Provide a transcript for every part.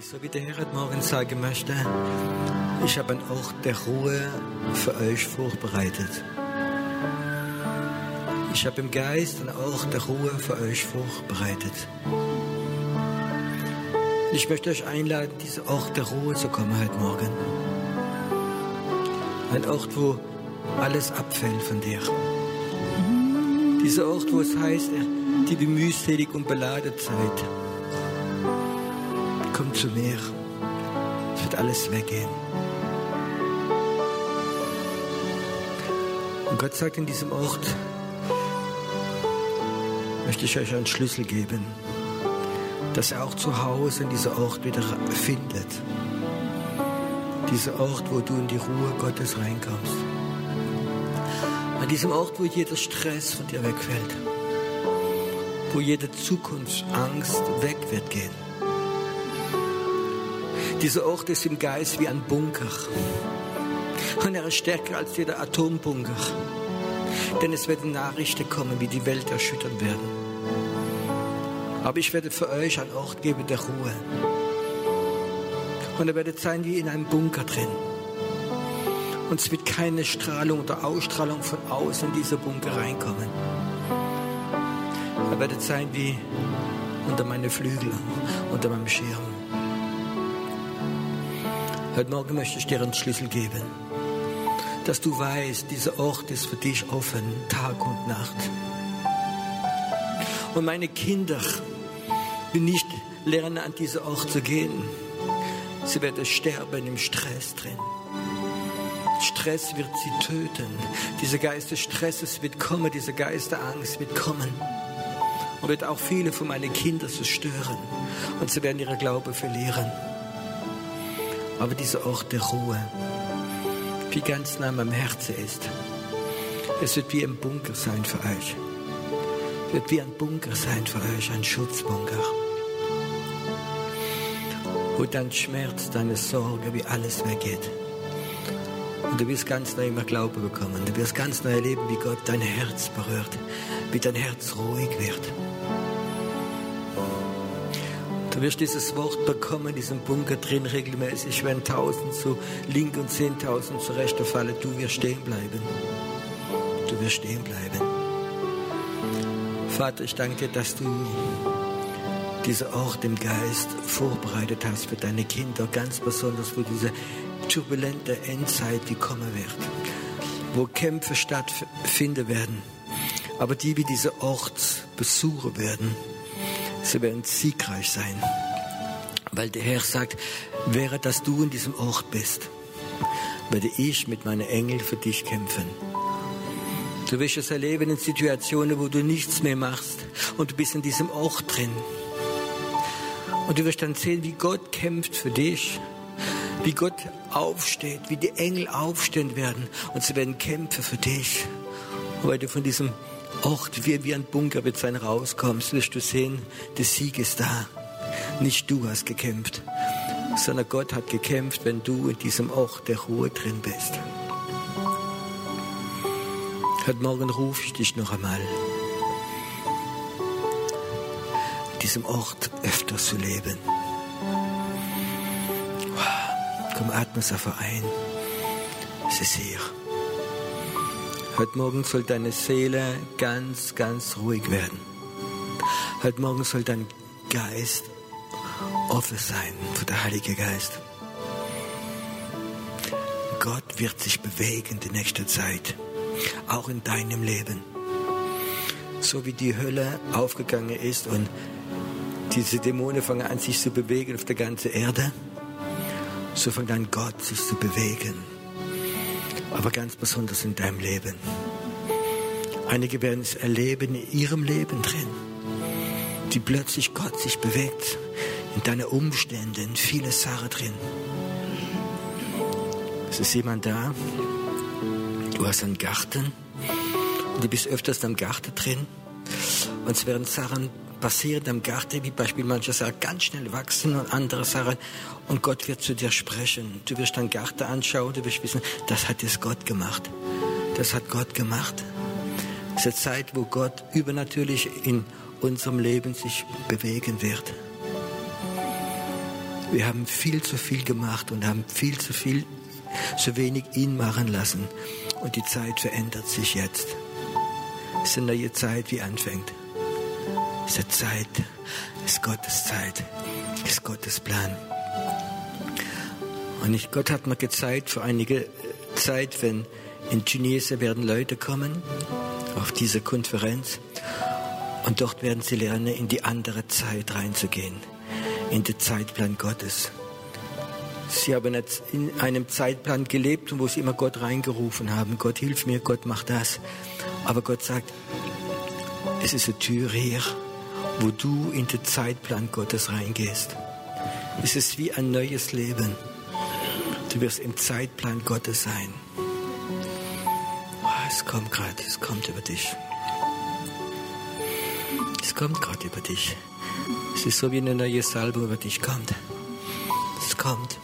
So wie der Herr heute Morgen sagen möchte, ich habe einen Ort der Ruhe für euch vorbereitet. Ich habe im Geist einen Ort der Ruhe für euch vorbereitet. Ich möchte euch einladen, diesen Ort der Ruhe zu kommen heute Morgen. Ein Ort, wo alles abfällt von dir. Dieser Ort, wo es heißt, die mühselig und beladen seid. Zu mir. Es wird alles weggehen. Und Gott sagt in diesem Ort, möchte ich euch einen Schlüssel geben, dass er auch zu Hause in dieser Ort wieder findet. Dieser Ort, wo du in die Ruhe Gottes reinkommst. An diesem Ort, wo jeder Stress von dir wegfällt. Wo jede Zukunftsangst weg wird gehen. Dieser Ort ist im Geist wie ein Bunker. Und er ist stärker als jeder Atombunker. Denn es werden Nachrichten kommen, wie die Welt erschüttern werden. Aber ich werde für euch einen Ort geben der Ruhe. Und ihr werdet sein wie in einem Bunker drin. Und es wird keine Strahlung oder Ausstrahlung von außen in diese Bunker reinkommen. Ihr werdet sein wie unter meine Flügel, unter meinem Schirm. Heute Morgen möchte ich dir einen Schlüssel geben, dass du weißt, dieser Ort ist für dich offen, Tag und Nacht. Und meine Kinder, die nicht lernen, an diesen Ort zu gehen, sie werden sterben im Stress drin. Stress wird sie töten. Dieser Geist des Stresses wird kommen, dieser Geist der Angst wird kommen und wird auch viele von meinen Kindern zerstören und sie werden ihre Glaube verlieren. Aber dieser Ort der Ruhe, wie ganz nah am Herzen ist, es wird wie ein Bunker sein für euch. Wird wie ein Bunker sein für euch, ein Schutzbunker. Wo dein Schmerz, deine Sorge, wie alles weggeht. Und du wirst ganz neu immer Glaube bekommen. Du wirst ganz neu erleben, wie Gott dein Herz berührt, wie dein Herz ruhig wird. Du wirst dieses Wort bekommen, diesen Bunker drin regelmäßig, wenn tausend zu link und zehntausend zu rechter fallen, du wirst stehen bleiben. Du wirst stehen bleiben. Vater, ich danke dir, dass du diesen Ort im Geist vorbereitet hast für deine Kinder, ganz besonders für diese turbulente Endzeit, die kommen wird, wo Kämpfe stattfinden werden, aber die wie diese Ort besuchen werden, sie werden siegreich sein. Weil der Herr sagt, wäre, dass du in diesem Ort bist, werde ich mit meinen Engeln für dich kämpfen. Du wirst es erleben in Situationen, wo du nichts mehr machst und du bist in diesem Ort drin. Und du wirst dann sehen, wie Gott kämpft für dich, wie Gott aufsteht, wie die Engel aufstehen werden und sie werden kämpfen für dich. Weil du von diesem Ort wie, wie ein Bunker mit sein rauskommst, wirst du sehen, der Sieg ist da. Nicht du hast gekämpft, sondern Gott hat gekämpft, wenn du in diesem Ort der Ruhe drin bist. Heute Morgen rufe ich dich noch einmal, in diesem Ort öfter zu leben. Komm, atme es einfach ein. Es ist hier. Heute Morgen soll deine Seele ganz, ganz ruhig werden. Heute Morgen soll dein Geist offen sein für den Heiligen Geist. Gott wird sich bewegen die nächste Zeit, auch in deinem Leben. So wie die Hölle aufgegangen ist und diese Dämonen fangen an, sich zu bewegen auf der ganzen Erde, so fängt an Gott sich zu bewegen. Aber ganz besonders in deinem Leben. Einige werden es erleben in ihrem Leben drin, die plötzlich Gott sich bewegt, in deinen Umständen, viele Sachen drin. Es ist jemand da, du hast einen Garten und du bist öfters am Garten drin und es werden Sachen passieren am Garten, wie Beispiel manche Sachen ganz schnell wachsen und andere Sachen und Gott wird zu dir sprechen. Du wirst deinen Garten anschauen, du wirst wissen, das hat jetzt Gott gemacht. Das hat Gott gemacht. Es ist eine Zeit, wo Gott übernatürlich in unserem Leben sich bewegen wird. Wir haben viel zu viel gemacht und haben viel zu viel, zu wenig ihn machen lassen. Und die Zeit verändert sich jetzt. Es ist eine neue Zeit, die anfängt. Eine Zeit, ist Gottes Zeit, ist Gottes Plan. Und ich, Gott hat mir gezeigt, für einige Zeit, wenn in Tunesien werden Leute kommen auf diese Konferenz und dort werden sie lernen, in die andere Zeit reinzugehen, in den Zeitplan Gottes. Sie haben in einem Zeitplan gelebt, wo sie immer Gott reingerufen haben. Gott hilf mir, Gott macht das. Aber Gott sagt, es ist eine Tür hier, wo du in den Zeitplan Gottes reingehst. Es ist wie ein neues Leben. Du wirst im Zeitplan Gottes sein. Oh, es kommt gerade, es kommt über dich. Es kommt gerade über dich. Es ist so wie eine neue Salbe über dich kommt. Es kommt.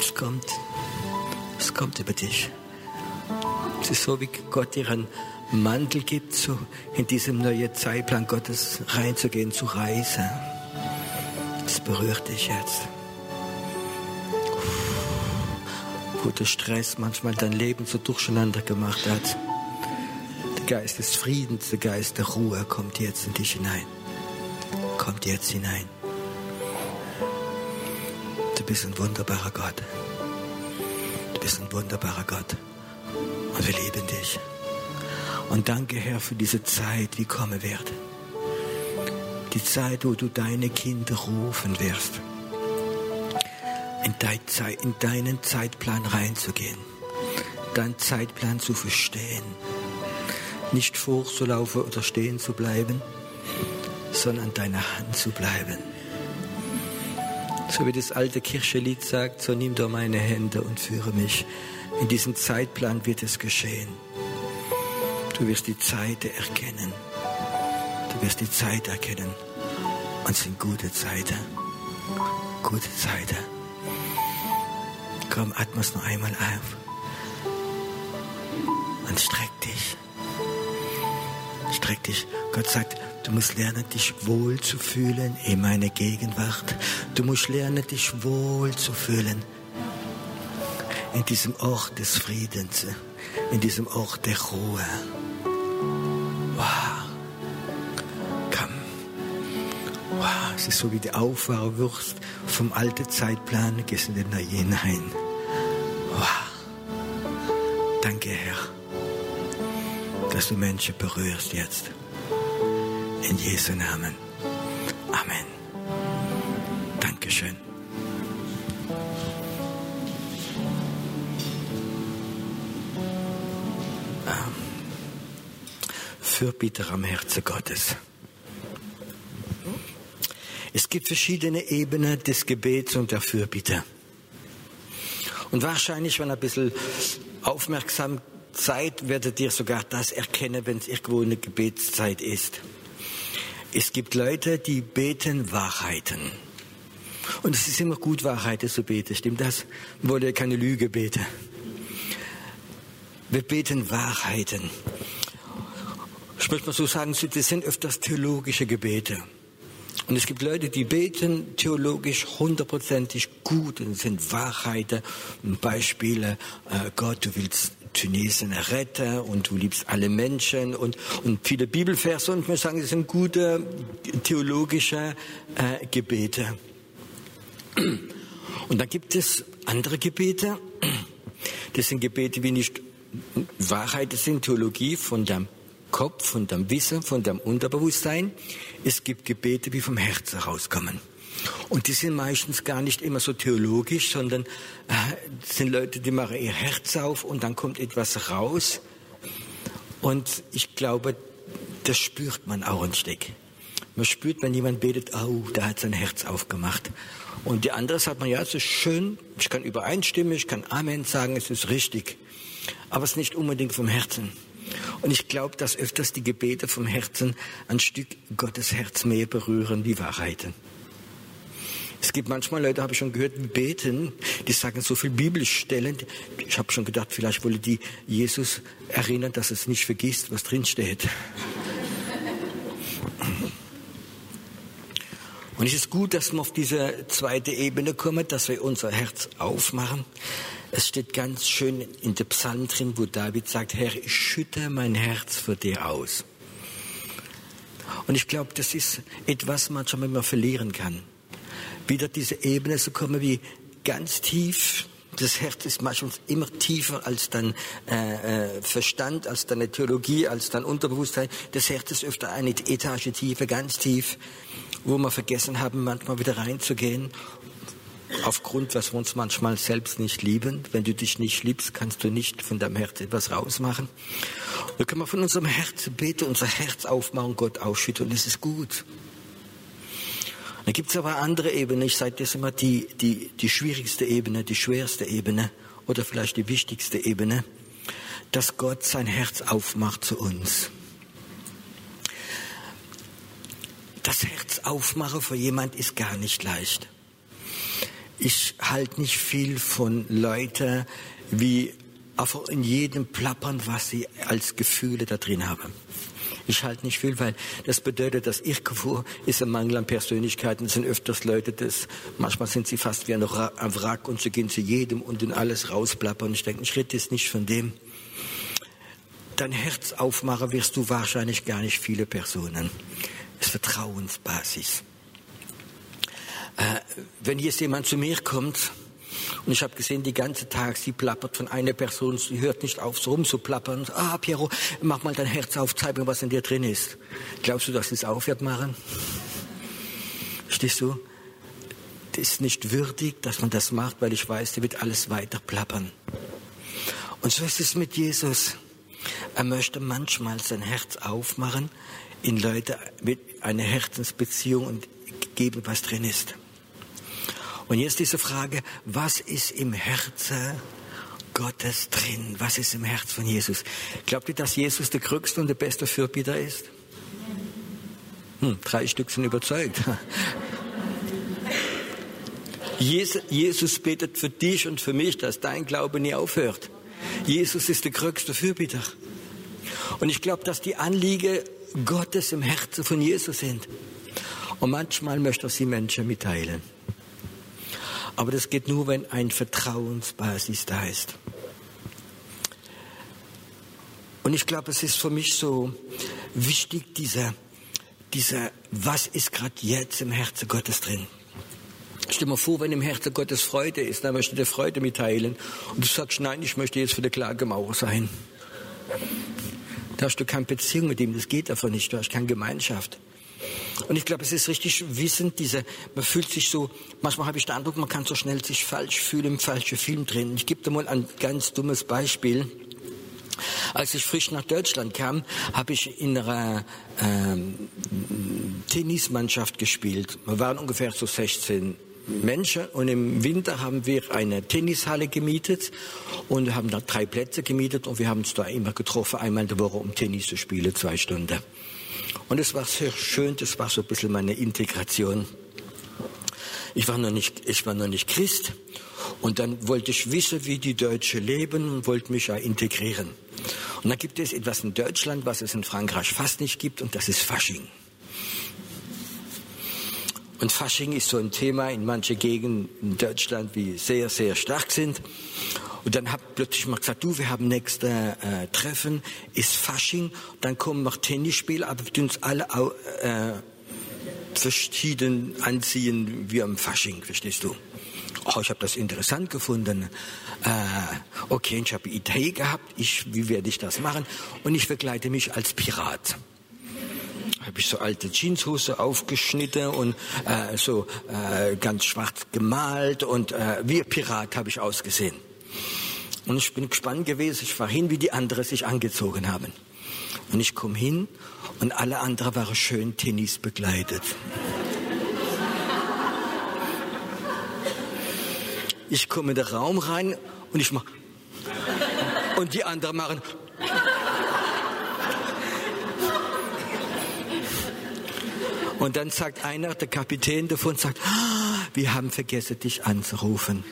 Es kommt. Es kommt über dich. Es ist so, wie Gott dir einen Mantel gibt, so in diesem neuen Zeitplan Gottes reinzugehen, zu reisen. Es berührt dich jetzt. Wo der Stress manchmal dein Leben so durcheinander gemacht hat. Der Geist des Friedens, der Geist der Ruhe kommt jetzt in dich hinein. Kommt jetzt hinein. Du bist ein wunderbarer Gott. Du bist ein wunderbarer Gott. Und wir lieben dich. Und danke, Herr, für diese Zeit, die kommen wird. Die Zeit, wo du deine Kinder rufen wirst. In, dein Zeit, in deinen Zeitplan reinzugehen. Deinen Zeitplan zu verstehen. Nicht vorzulaufen oder stehen zu bleiben, sondern an deiner Hand zu bleiben. So wie das alte Kirchelied sagt, so nimm doch meine Hände und führe mich. In diesem Zeitplan wird es geschehen. Du wirst die Zeit erkennen. Du wirst die Zeit erkennen. Und es sind gute Zeiten. Gute Zeiten. Komm, atme es noch einmal auf. Und streck dich. Streck dich. Gott sagt, du musst lernen, dich wohl zu fühlen in meiner Gegenwart. Du musst lernen, dich wohl zu fühlen in diesem Ort des Friedens, in diesem Ort der Ruhe. Es ist so wie die Aufwachung wirst vom alten Zeitplan, gehst in den neuen hinein. Wow. Danke, Herr, dass du Menschen berührst jetzt. In Jesu Namen. Amen. Dankeschön. Fürbitter am Herzen Gottes. Es gibt verschiedene Ebenen des Gebets und der Fürbitte. Und wahrscheinlich, wenn ein bisschen aufmerksam seid, werdet ihr sogar das erkennen, wenn es irgendwo eine Gebetszeit ist. Es gibt Leute, die beten Wahrheiten. Und es ist immer gut, Wahrheiten zu beten. Stimmt das? Wollen ja keine Lüge beten. Wir beten Wahrheiten ich möchte mal so sagen, das sind öfters theologische Gebete. Und es gibt Leute, die beten theologisch hundertprozentig gut und sind Wahrheiten Beispiele. Äh, Gott, du willst Tunesien retten und du liebst alle Menschen und, und viele Bibelverse und muss sagen, das sind gute theologische äh, Gebete. Und dann gibt es andere Gebete. Das sind Gebete, wie nicht Wahrheit, sind Theologie von der Kopf, von dem Wissen, von dem Unterbewusstsein. Es gibt Gebete, die vom Herzen herauskommen. Und die sind meistens gar nicht immer so theologisch, sondern äh, sind Leute, die machen ihr Herz auf und dann kommt etwas raus. Und ich glaube, das spürt man auch ein Stück. Man spürt, wenn jemand betet, oh, da hat sein Herz aufgemacht. Und die andere sagt man, ja, es ist schön, ich kann übereinstimmen, ich kann Amen sagen, es ist richtig. Aber es ist nicht unbedingt vom Herzen. Und ich glaube, dass öfters die Gebete vom Herzen ein Stück Gottes Herz mehr berühren wie Wahrheiten. Es gibt manchmal Leute, habe ich schon gehört, die beten, die sagen so viel Bibelstellen. Ich habe schon gedacht, vielleicht wolle die Jesus erinnern, dass es nicht vergisst, was drin steht. Und es ist gut, dass wir auf diese zweite Ebene kommen, dass wir unser Herz aufmachen. Es steht ganz schön in dem Psalm drin, wo David sagt, Herr, ich schütte mein Herz für dir aus. Und ich glaube, das ist etwas, manchmal man verlieren kann. Wieder diese Ebene zu kommen, wie ganz tief. Das Herz ist manchmal immer tiefer als dein äh, äh, Verstand, als deine Theologie, als dein Unterbewusstsein. Das Herz ist öfter eine Etage tiefer, ganz tief, wo wir vergessen haben, manchmal wieder reinzugehen aufgrund, was wir uns manchmal selbst nicht lieben. Wenn du dich nicht liebst, kannst du nicht von deinem Herz etwas rausmachen. Da können wir von unserem Herz beten, unser Herz aufmachen, Gott ausschütten und es ist gut. Dann gibt es aber andere Ebenen. Ich sage das immer die, die, die schwierigste Ebene, die schwerste Ebene oder vielleicht die wichtigste Ebene, dass Gott sein Herz aufmacht zu uns. Das Herz aufmachen für jemand ist gar nicht leicht ich halte nicht viel von Leuten, wie einfach in jedem plappern, was sie als Gefühle da drin haben. Ich halte nicht viel, weil das bedeutet, dass irgendwo ist ein Mangel an Persönlichkeiten. Es sind öfters Leute, das, manchmal sind sie fast wie ein Wrack und sie gehen zu jedem und in alles rausplappern. Ich denke, ich rede jetzt nicht von dem. Dein Herz aufmachen wirst du wahrscheinlich gar nicht viele Personen. Es ist Vertrauensbasis. Äh, wenn jetzt jemand zu mir kommt und ich habe gesehen, die ganze Tag, sie plappert von einer Person, sie hört nicht auf, so rum zu plappern. Ah, Piero, mach mal dein Herz auf, zeig mir, was in dir drin ist. Glaubst du, dass sie es aufhört machen? Stehst du? Das ist nicht würdig, dass man das macht, weil ich weiß, der wird alles weiter plappern. Und so ist es mit Jesus. Er möchte manchmal sein Herz aufmachen in Leute mit einer Herzensbeziehung und geben, was drin ist. Und jetzt diese Frage, was ist im Herzen Gottes drin? Was ist im Herz von Jesus? Glaubt ihr, dass Jesus der größte und der beste Fürbitter ist? Hm, drei Stück sind überzeugt. Jesus betet für dich und für mich, dass dein Glaube nie aufhört. Jesus ist der größte Fürbitter. Und ich glaube, dass die Anliegen Gottes im Herzen von Jesus sind. Und manchmal möchte er sie Menschen mitteilen. Aber das geht nur, wenn ein Vertrauensbasis da ist. Und ich glaube, es ist für mich so wichtig, dieser, dieser, was ist gerade jetzt im Herzen Gottes drin? Stell dir mal vor, wenn im Herzen Gottes Freude ist, dann möchte der Freude mitteilen. Und du sagst, nein, ich möchte jetzt für die Klagemauer sein. Da hast du keine Beziehung mit ihm, das geht einfach nicht, du hast keine Gemeinschaft. Und ich glaube, es ist richtig wissend, diese, man fühlt sich so, manchmal habe ich den Eindruck, man kann so schnell sich falsch fühlen im falschen Film drin. Ich gebe dir mal ein ganz dummes Beispiel. Als ich frisch nach Deutschland kam, habe ich in einer ähm, Tennismannschaft gespielt. Wir waren ungefähr so 16 Menschen und im Winter haben wir eine Tennishalle gemietet und haben da drei Plätze gemietet und wir haben uns da immer getroffen, einmal in der Woche, um Tennis zu spielen, zwei Stunden. Und es war sehr schön, das war so ein bisschen meine Integration. Ich war noch nicht, ich war noch nicht Christ. Und dann wollte ich wissen, wie die Deutschen leben und wollte mich ja integrieren. Und dann gibt es etwas in Deutschland, was es in Frankreich fast nicht gibt, und das ist Fasching. Und Fasching ist so ein Thema in manchen Gegenden in Deutschland, die sehr, sehr stark sind. Und dann hat plötzlich mal gesagt, du, wir haben nächste äh, Treffen, ist Fasching, dann kommen noch Tennisspiele, aber wir uns alle äh, verschieden anziehen wie am Fasching, verstehst du? Oh, ich habe das interessant gefunden. Äh, okay, ich habe Idee gehabt, ich, wie werde ich das machen? Und ich verkleide mich als Pirat habe ich so alte Jeanshose aufgeschnitten und äh, so äh, ganz schwarz gemalt und äh, wie Pirat habe ich ausgesehen. Und ich bin gespannt gewesen, ich war hin, wie die anderen sich angezogen haben. Und ich komme hin und alle anderen waren schön Tennis begleitet. Ich komme in den Raum rein und ich mach und die anderen machen und dann sagt einer, der Kapitän davon, sagt, ah, wir haben vergessen, dich anzurufen.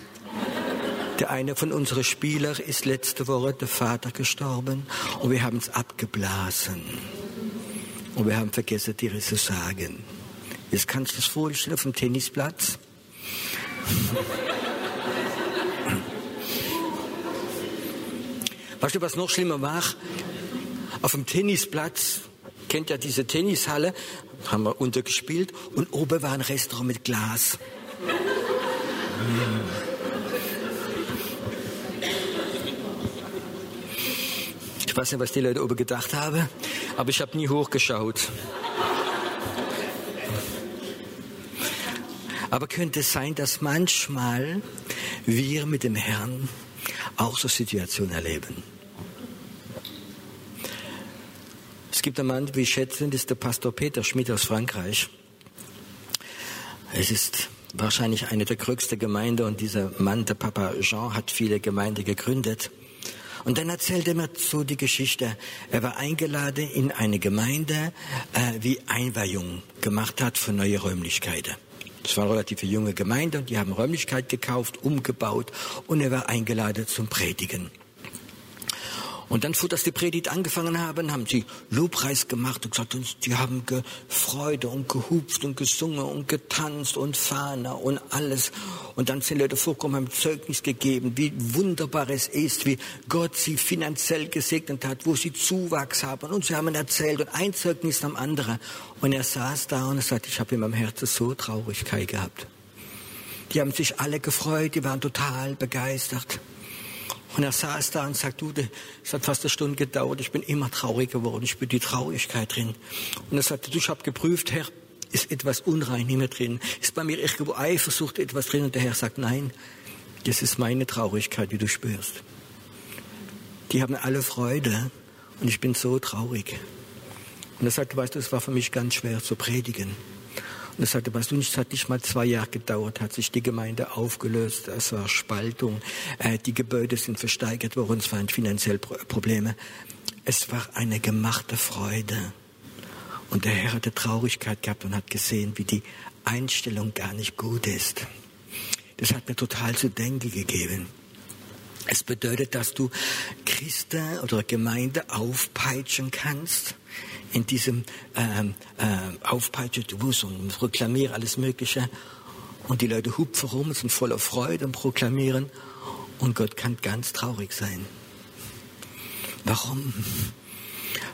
Der eine von unseren Spielern ist letzte Woche der Vater gestorben und wir haben es abgeblasen. Und wir haben vergessen, dir zu sagen. Jetzt kannst du das vorstellen auf dem Tennisplatz. weißt du, was noch schlimmer war? Auf dem Tennisplatz, kennt ja diese Tennishalle, haben wir untergespielt und oben war ein Restaurant mit Glas. Ich weiß nicht, was die Leute oben gedacht haben, aber ich habe nie hochgeschaut. Aber könnte es sein, dass manchmal wir mit dem Herrn auch so Situationen erleben? Es gibt einen Mann, wie ich schätze, das ist der Pastor Peter Schmidt aus Frankreich. Es ist wahrscheinlich eine der größten Gemeinden und dieser Mann, der Papa Jean, hat viele Gemeinden gegründet. Und dann erzählt er mir so die Geschichte. Er war eingeladen in eine Gemeinde, äh, wie Einweihung gemacht hat für neue Räumlichkeiten. Das war eine relativ junge Gemeinde und die haben Räumlichkeit gekauft, umgebaut und er war eingeladen zum Predigen. Und dann, dass die Predigt angefangen haben, haben sie Lobpreis gemacht und gesagt, die haben gefreut und gehupft und gesungen und getanzt und Fahne und alles. Und dann sind Leute vorgekommen, haben Zeugnis gegeben, wie wunderbar es ist, wie Gott sie finanziell gesegnet hat, wo sie Zuwachs haben. Und sie haben erzählt und ein Zeugnis am anderen. Und er saß da und er sagte, ich habe in meinem Herzen so Traurigkeit gehabt. Die haben sich alle gefreut, die waren total begeistert. Und er saß da und sagt, du, es hat fast eine Stunde gedauert, ich bin immer traurig geworden, ich bin die Traurigkeit drin. Und er sagte, du, ich habe geprüft, Herr, ist etwas unrein in mir drin? Ist bei mir irgendwo Eifersucht etwas drin? Und der Herr sagt, nein, das ist meine Traurigkeit, wie du spürst. Die haben alle Freude und ich bin so traurig. Und er sagte, weißt du, es war für mich ganz schwer zu predigen. Und er sagte, weißt du, es hat nicht mal zwei Jahre gedauert, hat sich die Gemeinde aufgelöst, es war Spaltung, äh, die Gebäude sind versteigert worden, es waren finanzielle Probleme. Es war eine gemachte Freude. Und der Herr hatte Traurigkeit gehabt und hat gesehen, wie die Einstellung gar nicht gut ist. Das hat mir total zu denken gegeben. Es bedeutet, dass du Christen oder Gemeinde aufpeitschen kannst, in diesem ähm, äh, musst und proklamiere alles Mögliche. Und die Leute hupfen rum, sind voller Freude und proklamieren. Und Gott kann ganz traurig sein. Warum?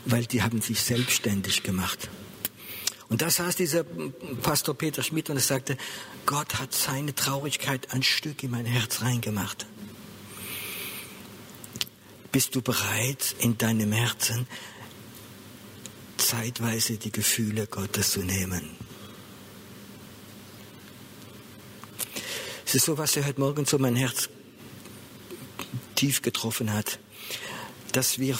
Weil die haben sich selbstständig gemacht. Und da saß dieser Pastor Peter Schmidt und er sagte, Gott hat seine Traurigkeit ein Stück in mein Herz reingemacht. Bist du bereit, in deinem Herzen zeitweise die Gefühle Gottes zu nehmen. Es ist so, was er heute Morgen so mein Herz tief getroffen hat, dass wir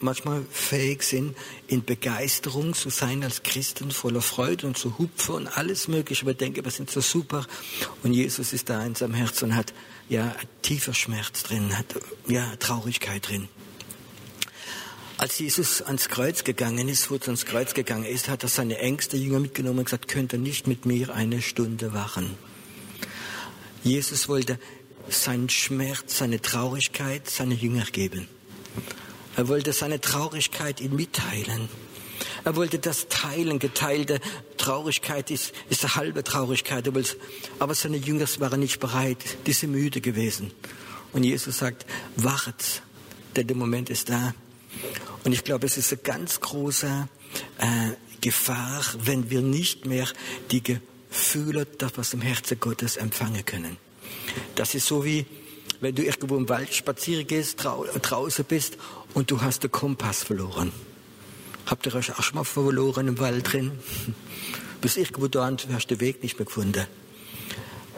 manchmal fähig sind, in Begeisterung zu sein als Christen, voller Freude und zu hupfen und alles Mögliche. Wir denken, wir sind so super. Und Jesus ist da in seinem Herz und hat ja tiefer Schmerz drin, hat ja Traurigkeit drin. Als Jesus ans Kreuz gegangen ist, er ans Kreuz gegangen ist, hat er seine engste Jünger mitgenommen und gesagt, könnt ihr nicht mit mir eine Stunde wachen. Jesus wollte seinen Schmerz, seine Traurigkeit seine Jünger geben. Er wollte seine Traurigkeit ihnen mitteilen. Er wollte das teilen. Geteilte Traurigkeit ist, ist eine halbe Traurigkeit. Aber seine Jünger waren nicht bereit. Die sind müde gewesen. Und Jesus sagt, wachet, denn der Moment ist da. Und ich glaube, es ist eine ganz große äh, Gefahr, wenn wir nicht mehr die Gefühle, das was im Herzen Gottes empfangen können. Das ist so wie, wenn du irgendwo im Wald spazieren gehst, trau draußen bist und du hast den Kompass verloren. Habt ihr euch auch schon mal verloren im Wald drin? Bist irgendwo da und hast den Weg nicht mehr gefunden.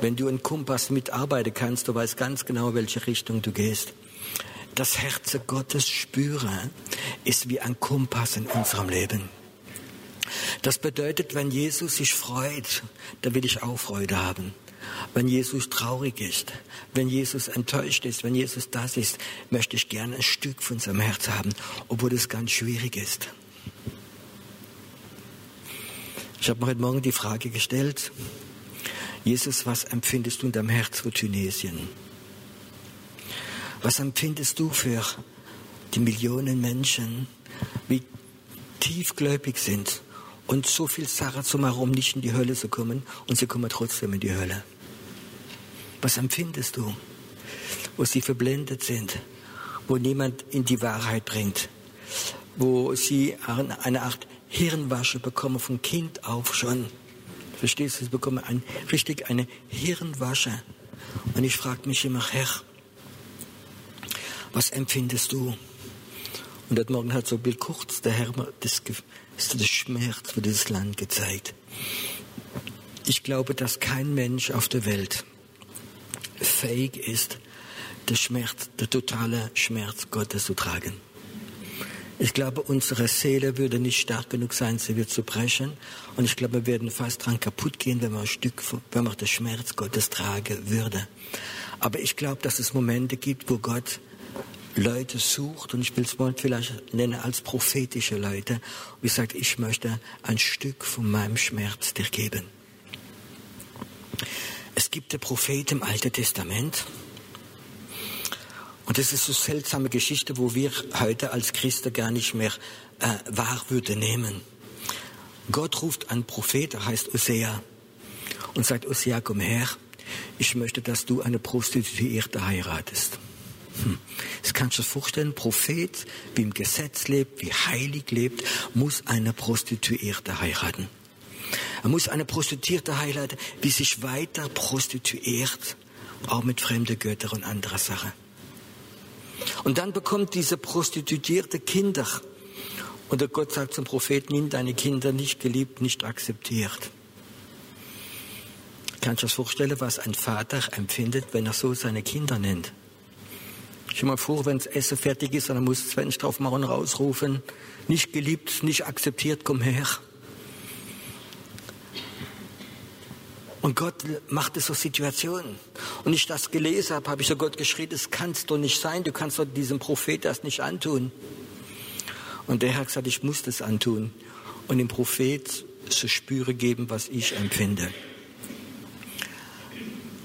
Wenn du einen Kompass mitarbeiten kannst, du weißt ganz genau, welche Richtung du gehst das Herz Gottes spüre, ist wie ein Kompass in unserem Leben. Das bedeutet, wenn Jesus sich freut, dann will ich auch Freude haben. Wenn Jesus traurig ist, wenn Jesus enttäuscht ist, wenn Jesus das ist, möchte ich gerne ein Stück von seinem Herz haben, obwohl es ganz schwierig ist. Ich habe mir heute Morgen die Frage gestellt, Jesus, was empfindest du in deinem Herz für Tunesien? Was empfindest du für die Millionen Menschen, wie tiefgläubig sind und so viel Sache zu machen, um nicht in die Hölle zu kommen und sie kommen trotzdem in die Hölle. Was empfindest du, wo sie verblendet sind, wo niemand in die Wahrheit bringt, wo sie eine Art Hirnwasche bekommen von Kind auf schon? Verstehst du? Sie bekommen ein, richtig eine Hirnwasche. Und ich frage mich immer, Herr, was empfindest du? Und heute Morgen hat so Bill Kurz, der Herr, das, das Schmerz für dieses Land gezeigt. Ich glaube, dass kein Mensch auf der Welt fähig ist, der Schmerz, der totale Schmerz Gottes zu tragen. Ich glaube, unsere Seele würde nicht stark genug sein, sie wird zu brechen. Und ich glaube, wir werden fast dran kaputt gehen, wenn wir ein Stück, wenn wir den Schmerz Gottes tragen würde. Aber ich glaube, dass es Momente gibt, wo Gott Leute sucht, und ich will es mal vielleicht nennen als prophetische Leute, wie sagt, ich möchte ein Stück von meinem Schmerz dir geben. Es gibt den Prophet im Alten Testament, und das ist so seltsame Geschichte, wo wir heute als Christen gar nicht mehr äh, wahr würde nehmen. Gott ruft einen Prophet, der heißt Osea, und sagt, Osea, komm her, ich möchte, dass du eine Prostituierte heiratest. Hm. Das kannst du dir vorstellen, Prophet, wie im Gesetz lebt, wie heilig lebt, muss eine Prostituierte heiraten. Er muss eine Prostituierte heiraten, wie sich weiter prostituiert, auch mit fremden Göttern und anderer Sachen. Und dann bekommt diese Prostituierte Kinder. Und der Gott sagt zum Propheten, nimm deine Kinder nicht geliebt, nicht akzeptiert. Kannst du dir vorstellen, was ein Vater empfindet, wenn er so seine Kinder nennt? Ich mal vor, wenn das Essen fertig ist, dann muss Sven drauf machen und rausrufen, nicht geliebt, nicht akzeptiert, komm her. Und Gott macht es so Situationen. Und ich das gelesen habe, habe ich so Gott geschrien, das kannst doch nicht sein, du kannst doch diesem Prophet das nicht antun. Und der hat gesagt, ich muss das antun. Und dem Prophet zu spüren geben, was ich empfinde.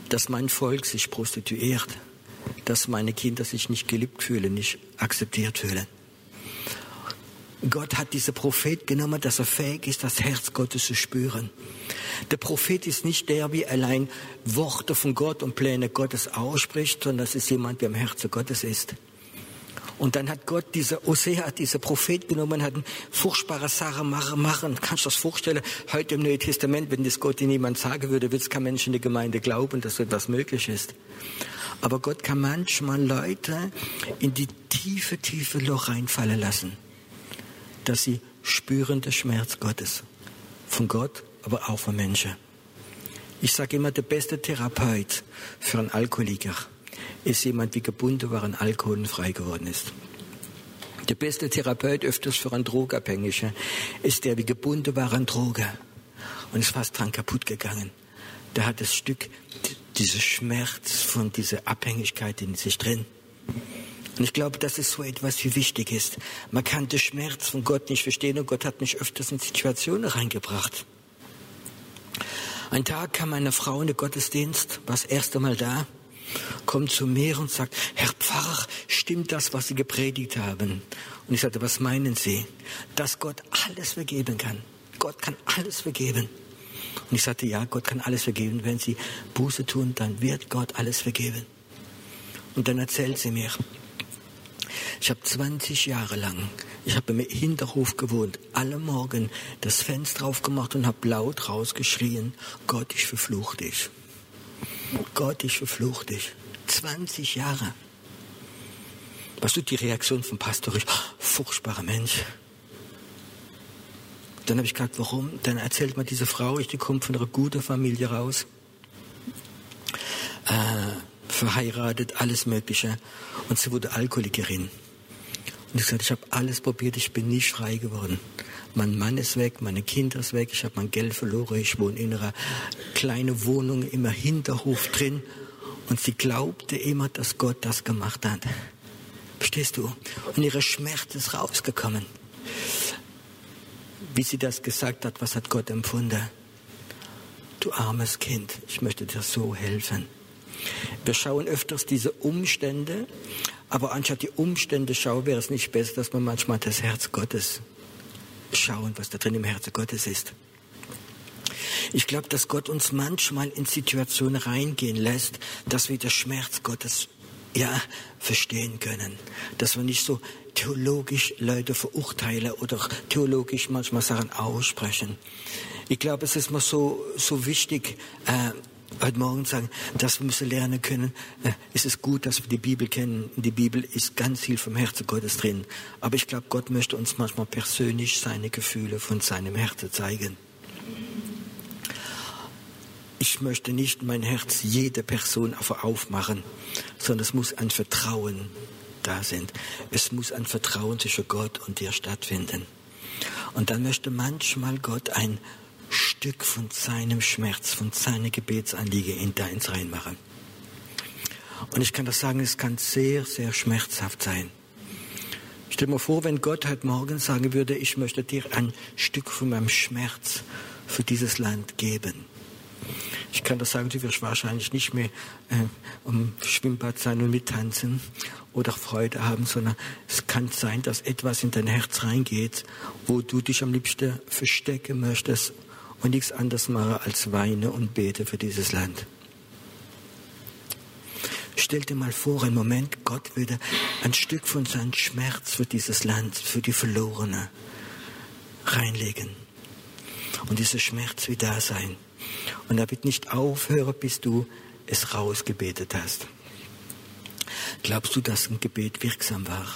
Dass mein Volk sich prostituiert dass meine Kinder sich nicht geliebt fühlen, nicht akzeptiert fühlen. Gott hat diese Prophet genommen, dass er fähig ist, das Herz Gottes zu spüren. Der Prophet ist nicht der, wie allein Worte von Gott und Pläne Gottes ausspricht, sondern das ist jemand, der im Herzen Gottes ist. Und dann hat Gott diese Osea, diese Prophet genommen, hat eine furchtbare Sache machen, machen. Kannst du das vorstellen? Heute im Neuen Testament, wenn das Gott niemand sagen würde, wird es kein Mensch in der Gemeinde glauben, dass so etwas möglich ist. Aber Gott kann manchmal Leute in die tiefe, tiefe Loch reinfallen lassen, dass sie spüren den Schmerz Gottes. Von Gott, aber auch von Menschen. Ich sage immer, der beste Therapeut für einen Alkoholiker ist jemand, wie gebunden war an Alkohol und frei geworden ist. Der beste Therapeut öfters für einen Drogabhängigen ist der, wie gebunden war an Droge und ist fast dran kaputt gegangen. Der hat das Stück dieser Schmerz von dieser Abhängigkeit in sich drin. Und ich glaube, das ist so etwas, wie wichtig ist. Man kann den Schmerz von Gott nicht verstehen und Gott hat mich öfters in Situationen reingebracht. Ein Tag kam eine Frau in den Gottesdienst, war das erste Mal da, kommt zu mir und sagt, Herr Pfarrer, stimmt das, was Sie gepredigt haben? Und ich sagte, was meinen Sie? Dass Gott alles vergeben kann. Gott kann alles vergeben. Und ich sagte, ja, Gott kann alles vergeben. Wenn Sie Buße tun, dann wird Gott alles vergeben. Und dann erzählt sie mir, ich habe 20 Jahre lang, ich habe im Hinterhof gewohnt, alle Morgen das Fenster aufgemacht und habe laut rausgeschrien, Gott, ich verfluch dich. Gott, ich verfluch dich. 20 Jahre. Was tut die Reaktion vom Pastor? Ich, furchtbarer Mensch. Dann habe ich gefragt, warum? Dann erzählt mir diese Frau, ich die kommt von einer guten Familie raus, äh, verheiratet, alles Mögliche. Und sie wurde Alkoholikerin. Und ich sagte, ich habe alles probiert, ich bin nicht frei geworden. Mein Mann ist weg, meine Kinder ist weg, ich habe mein Geld verloren, ich wohne in einer kleinen Wohnung im Hinterhof drin. Und sie glaubte immer, dass Gott das gemacht hat. Verstehst du? Und ihre Schmerz ist rausgekommen wie sie das gesagt hat, was hat Gott empfunden? Du armes Kind, ich möchte dir so helfen. Wir schauen öfters diese Umstände, aber anstatt die Umstände schauen, wäre es nicht besser, dass man manchmal das Herz Gottes schauen, was da drin im Herzen Gottes ist. Ich glaube, dass Gott uns manchmal in Situationen reingehen lässt, dass wir den Schmerz Gottes ja, verstehen können. Dass wir nicht so theologisch Leute verurteilen oder theologisch manchmal Sachen aussprechen. Ich glaube, es ist mir so, so wichtig, äh, heute Morgen sagen, dass wir müssen lernen können, äh, es ist gut, dass wir die Bibel kennen. Die Bibel ist ganz viel vom Herzen Gottes drin. Aber ich glaube, Gott möchte uns manchmal persönlich seine Gefühle von seinem Herzen zeigen. Ich möchte nicht mein Herz jede Person aufmachen, sondern es muss ein Vertrauen da sein. Es muss ein Vertrauen zwischen Gott und dir stattfinden. Und dann möchte manchmal Gott ein Stück von seinem Schmerz, von seiner Gebetsanliege in deins reinmachen. Und ich kann das sagen, es kann sehr, sehr schmerzhaft sein. Stell dir vor, wenn Gott heute Morgen sagen würde, ich möchte dir ein Stück von meinem Schmerz für dieses Land geben. Ich kann das sagen, du wirst wahrscheinlich nicht mehr äh, am Schwimmbad sein und mittanzen oder Freude haben, sondern es kann sein, dass etwas in dein Herz reingeht, wo du dich am liebsten verstecken möchtest und nichts anderes mache als weine und bete für dieses Land. Stell dir mal vor, einen Moment, Gott würde ein Stück von seinem Schmerz für dieses Land, für die Verlorene reinlegen. Und dieser Schmerz wird da sein. Und wird nicht aufhören, bis du es rausgebetet hast. Glaubst du, dass ein Gebet wirksam war?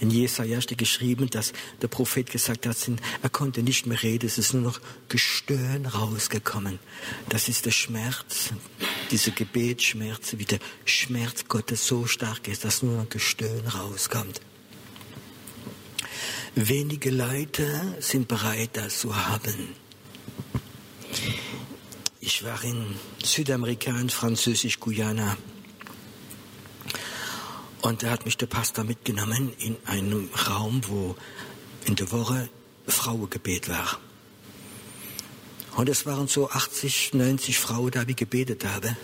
In Jesaja steht geschrieben, dass der Prophet gesagt hat, er konnte nicht mehr reden, es ist nur noch Gestöhn rausgekommen. Das ist der Schmerz, dieser Gebetsschmerz, wie der Schmerz Gottes so stark ist, dass nur noch Gestöhn rauskommt. Wenige Leute sind bereit, das zu haben. Ich war in Südamerika, Französisch-Guyana. Und da hat mich der Pastor mitgenommen in einem Raum, wo in der Woche Frauengebet war. Und es waren so 80, 90 Frauen da, die gebetet haben.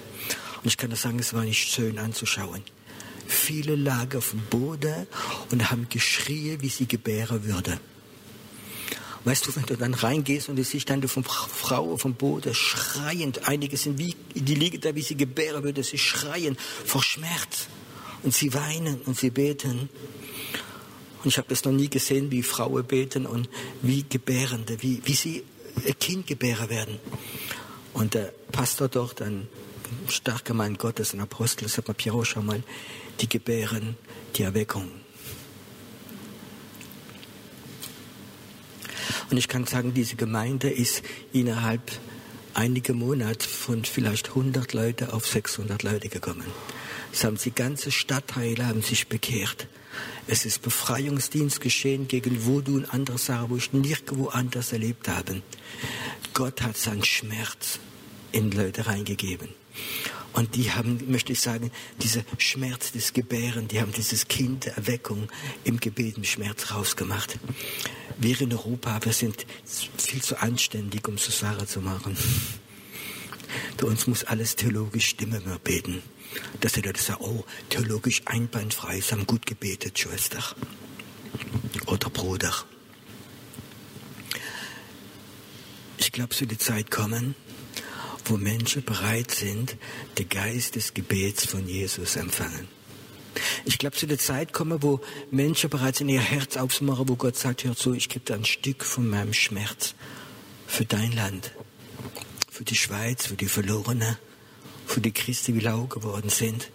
Und ich kann das sagen, es war nicht schön anzuschauen. Viele lagen auf dem Boden und haben geschrien, wie sie gebären würde. Weißt du, wenn du dann reingehst und du siehst dann von Frau vom Boden schreiend, einige sind wie, die liegen da, wie sie gebären würde, sie schreien vor Schmerz. Und sie weinen und sie beten. Und ich habe das noch nie gesehen, wie Frauen beten und wie Gebärende, wie, wie sie ein Kind gebären werden. Und der Pastor dort, ein starker Mann Gottes, ein Apostel, sagt mal Piero schon mal, die gebären die Erweckung. Und ich kann sagen, diese Gemeinde ist innerhalb einiger Monate von vielleicht 100 Leute auf 600 Leute gekommen. Es haben die ganze Stadtteile haben sich bekehrt. Es ist Befreiungsdienst geschehen gegen Voodoo und andere Sachen, wo ich nirgendwo anders erlebt habe. Gott hat seinen Schmerz in Leute reingegeben. Und die haben, möchte ich sagen, dieser Schmerz des Gebären, die haben dieses Kind der Erweckung im Gebet im Schmerz rausgemacht. Wir in Europa, wir sind viel zu anständig, um so Sachen zu machen. Bei uns muss alles theologisch stimmen, wir beten. Dass die Leute sagen, oh, theologisch einwandfrei, sie haben gut gebetet, Schwester. Oder Bruder. Ich glaube, es wird die Zeit kommen, wo Menschen bereit sind, den Geist des Gebets von Jesus empfangen. Ich glaube, zu der Zeit kommen, wo Menschen bereits in ihr Herz aufmachen, wo Gott sagt, hör zu, ich gebe dir ein Stück von meinem Schmerz für dein Land, für die Schweiz, für die Verlorenen, für die Christen, die lau geworden sind,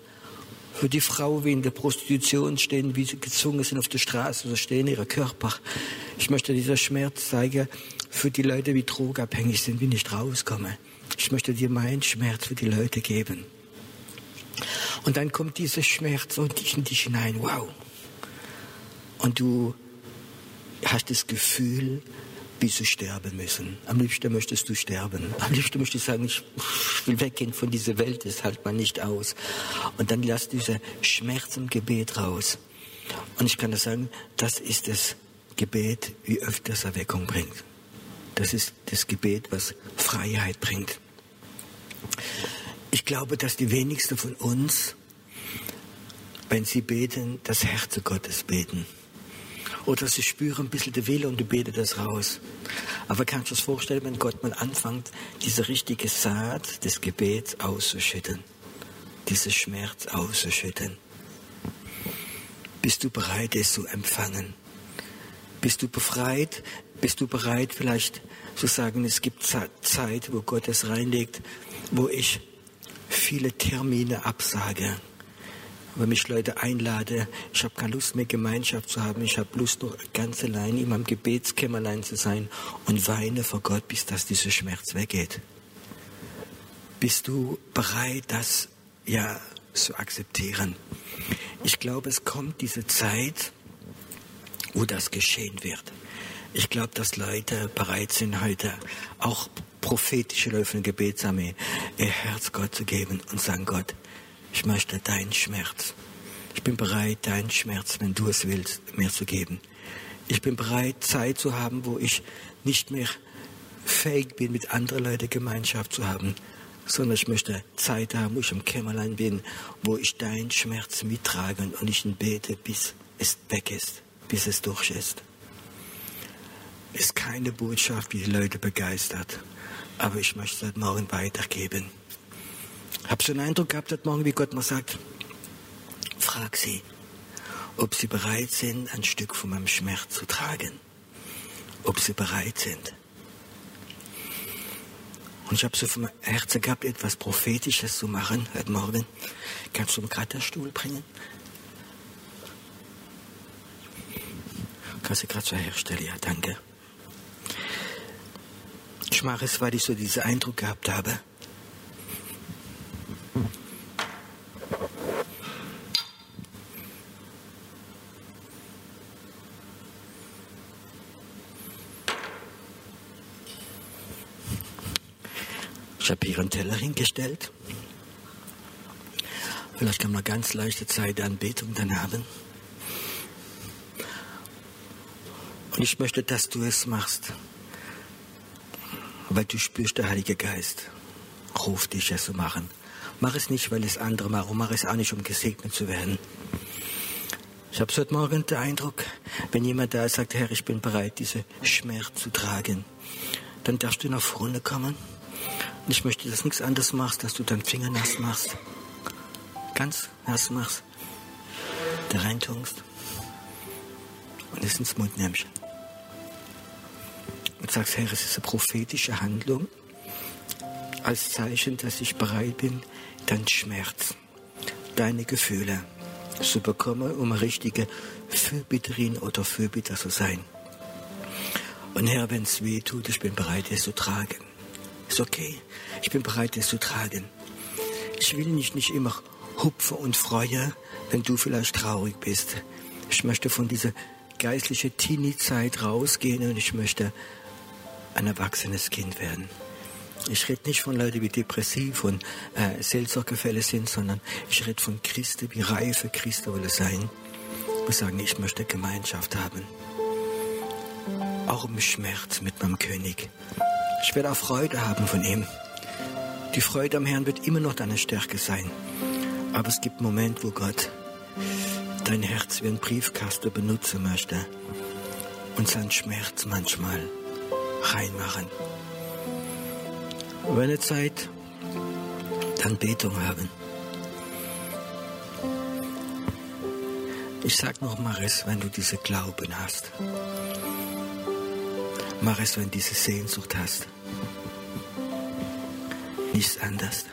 für die Frauen, die in der Prostitution stehen, wie sie gezwungen sind auf der Straße oder stehen ihre Körper. Ich möchte dieser Schmerz zeigen für die Leute, die drogenabhängig sind, wie nicht rauskommen. Ich möchte dir meinen Schmerz für die Leute geben. Und dann kommt dieser Schmerz und in dich hinein. Wow. Und du hast das Gefühl, wie sie sterben müssen. Am liebsten möchtest du sterben. Am liebsten möchtest du sagen, ich will weggehen von dieser Welt, das hält man nicht aus. Und dann lass dieser Schmerz im Gebet raus. Und ich kann dir sagen, das ist das Gebet, wie öfters Erweckung bringt. Das ist das Gebet, was Freiheit bringt. Ich glaube, dass die wenigsten von uns, wenn sie beten, das Herz Gottes beten. Oder sie spüren ein bisschen den Wille und du betest das raus. Aber kannst du das vorstellen, wenn Gott mal anfängt, diese richtige Saat des Gebets auszuschütten? Diese Schmerz auszuschütten? Bist du bereit, es zu empfangen? Bist du befreit? Bist du bereit, vielleicht zu sagen, es gibt Zeit, wo Gott es reinlegt, wo ich viele Termine absage, wo mich Leute einlade, ich habe keine Lust mehr Gemeinschaft zu haben, ich habe Lust nur ganz allein in meinem Gebetskämmerlein zu sein und weine vor Gott, bis dass dieser Schmerz weggeht. Bist du bereit, das ja zu akzeptieren? Ich glaube, es kommt diese Zeit, wo das geschehen wird. Ich glaube, dass Leute bereit sind, heute auch prophetische Läufe in Gebetsarmee ihr Herz Gott zu geben und sagen, Gott, ich möchte deinen Schmerz. Ich bin bereit, deinen Schmerz, wenn du es willst, mir zu geben. Ich bin bereit, Zeit zu haben, wo ich nicht mehr fähig bin, mit anderen Leuten Gemeinschaft zu haben, sondern ich möchte Zeit haben, wo ich im Kämmerlein bin, wo ich deinen Schmerz mittrage und ich ihn bete, bis es weg ist, bis es durch ist. Ist keine Botschaft, die die Leute begeistert, aber ich möchte es heute Morgen weitergeben. Hab so einen Eindruck gehabt heute Morgen, wie Gott mir sagt, frag sie, ob sie bereit sind, ein Stück von meinem Schmerz zu tragen. Ob sie bereit sind. Und ich habe so vom Herzen gehabt, etwas Prophetisches zu machen heute Morgen. Kannst du mir gerade den Stuhl bringen? Kannst du gerade so herstellen? Ja, danke. Ich mache es, weil ich so diesen Eindruck gehabt habe. Ich habe hier einen Teller hingestellt. Vielleicht kann man ganz leichte Zeit der Anbetung dann haben. Und ich möchte, dass du es machst, weil du spürst, der Heilige Geist ruft dich, es zu machen. Mach es nicht, weil es andere machen. Mach es auch nicht, um gesegnet zu werden. Ich habe heute Morgen den Eindruck, wenn jemand da ist, sagt, Herr, ich bin bereit, diese Schmerz zu tragen, dann darfst du nach vorne kommen und ich möchte, dass nichts anderes machst, dass du deinen Finger nass machst. Ganz nass machst. Da reintungst. Und es ins Mund nimmst. Und sagst, Herr, es ist eine prophetische Handlung. Als Zeichen, dass ich bereit bin, deinen Schmerz, deine Gefühle zu bekommen, um richtige Fürbitterin oder Fürbitter zu sein. Und Herr, wenn es weh tut, ich bin bereit, es zu tragen. Ist okay. Ich bin bereit, es zu tragen. Ich will mich nicht immer hupfen und freuen, wenn du vielleicht traurig bist. Ich möchte von dieser geistlichen Teenie-Zeit rausgehen und ich möchte ein erwachsenes Kind werden. Ich rede nicht von Leuten, die depressiv und äh, Seelsorgefälle sind, sondern ich rede von Christen, wie reife Christen wollen sein. Und sagen, ich möchte Gemeinschaft haben. Auch im Schmerz mit meinem König. Ich werde auch Freude haben von ihm. Die Freude am Herrn wird immer noch deine Stärke sein. Aber es gibt Momente, wo Gott dein Herz wie ein Briefkasten benutzen möchte und seinen Schmerz manchmal reinmachen. Wenn ihr Zeit, dann Betung haben. Ich sag noch, mach es, wenn du diese Glauben hast. Mach es, wenn du diese Sehnsucht hast. Nichts anderes.